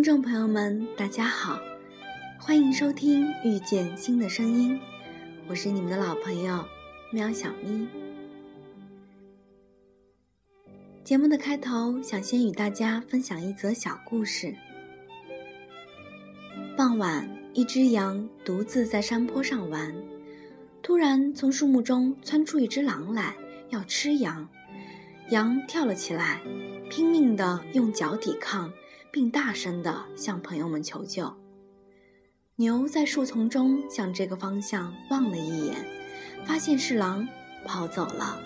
听众朋友们，大家好，欢迎收听《遇见新的声音》，我是你们的老朋友喵小咪。节目的开头，想先与大家分享一则小故事。傍晚，一只羊独自在山坡上玩，突然从树木中窜出一只狼来，要吃羊。羊跳了起来，拼命地用脚抵抗。并大声地向朋友们求救。牛在树丛中向这个方向望了一眼，发现是狼，跑走了。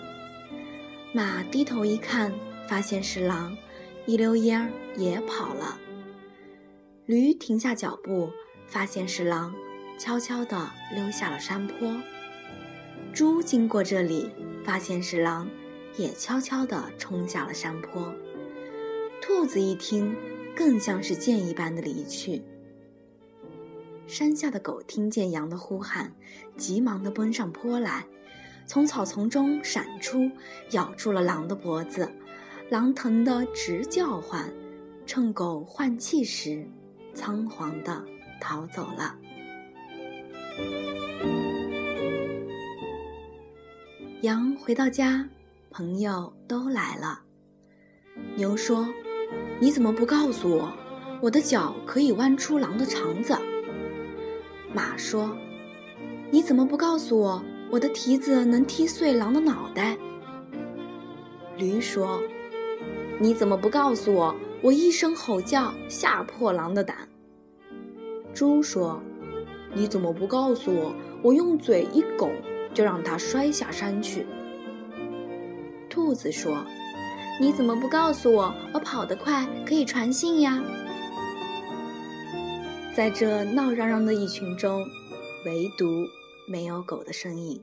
马低头一看，发现是狼，一溜烟儿也跑了。驴停下脚步，发现是狼，悄悄地溜下了山坡。猪经过这里，发现是狼，也悄悄地冲下了山坡。兔子一听。更像是箭一般的离去。山下的狗听见羊的呼喊，急忙地奔上坡来，从草丛中闪出，咬住了狼的脖子。狼疼得直叫唤，趁狗换气时，仓皇地逃走了。羊回到家，朋友都来了。牛说。你怎么不告诉我，我的脚可以弯出狼的肠子？马说：“你怎么不告诉我，我的蹄子能踢碎狼的脑袋？”驴说：“你怎么不告诉我，我一声吼叫吓破狼的胆？”猪说：“你怎么不告诉我，我用嘴一拱就让它摔下山去？”兔子说。你怎么不告诉我，我跑得快可以传信呀？在这闹嚷嚷的一群中，唯独没有狗的声音。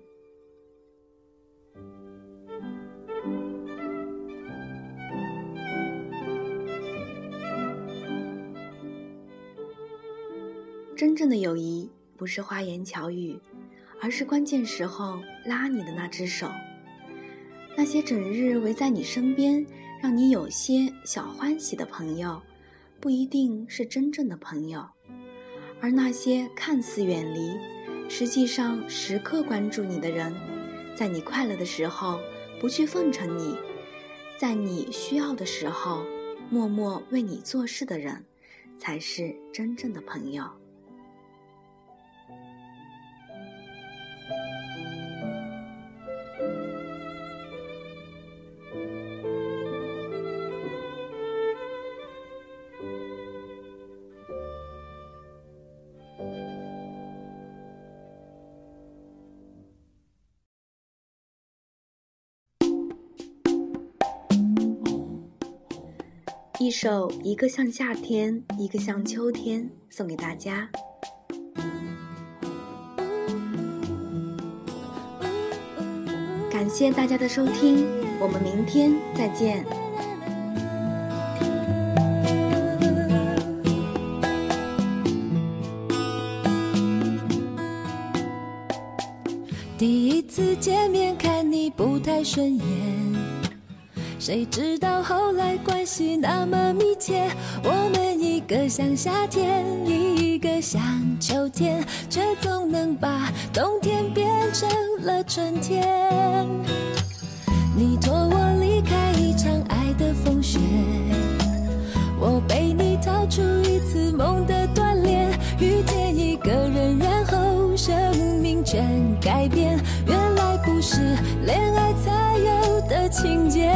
真正的友谊不是花言巧语，而是关键时候拉你的那只手。那些整日围在你身边，让你有些小欢喜的朋友，不一定是真正的朋友；而那些看似远离，实际上时刻关注你的人，在你快乐的时候不去奉承你，在你需要的时候默默为你做事的人，才是真正的朋友。一首《一个像夏天，一个像秋天》送给大家。感谢大家的收听，我们明天再见。第一次见面，看你不太顺眼。谁知道后来关系那么密切，我们一个像夏天，一个像秋天，却总能把冬天变成了春天。你托我离开一场爱的风雪，我背你逃出一次梦的锻炼，遇见一个人，然后生命全改变。原来不是恋爱才有的情节。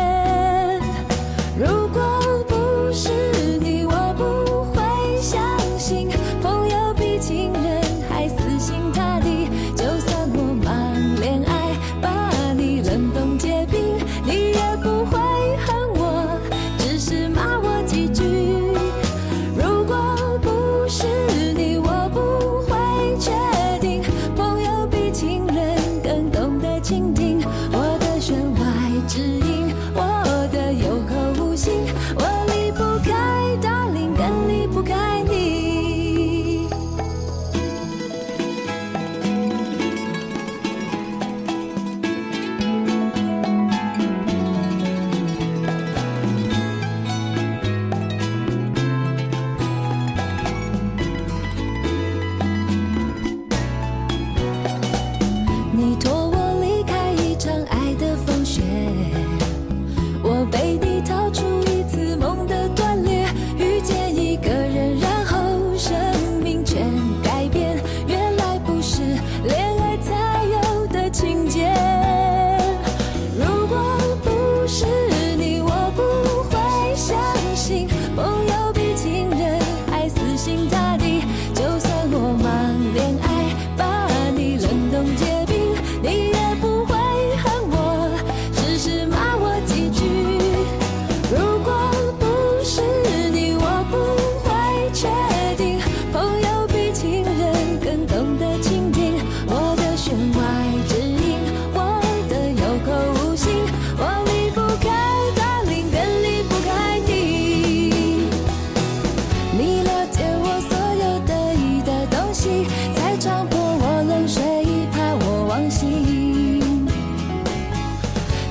不该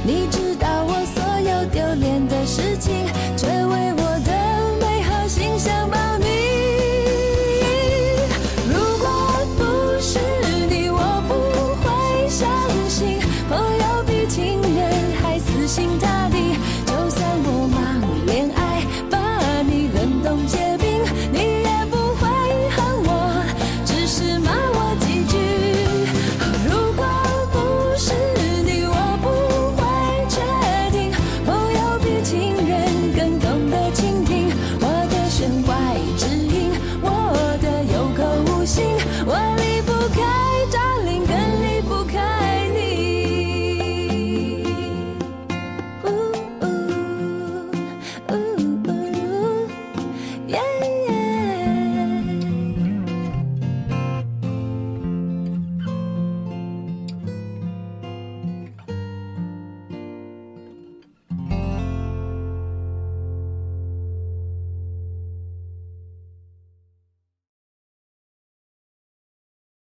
need you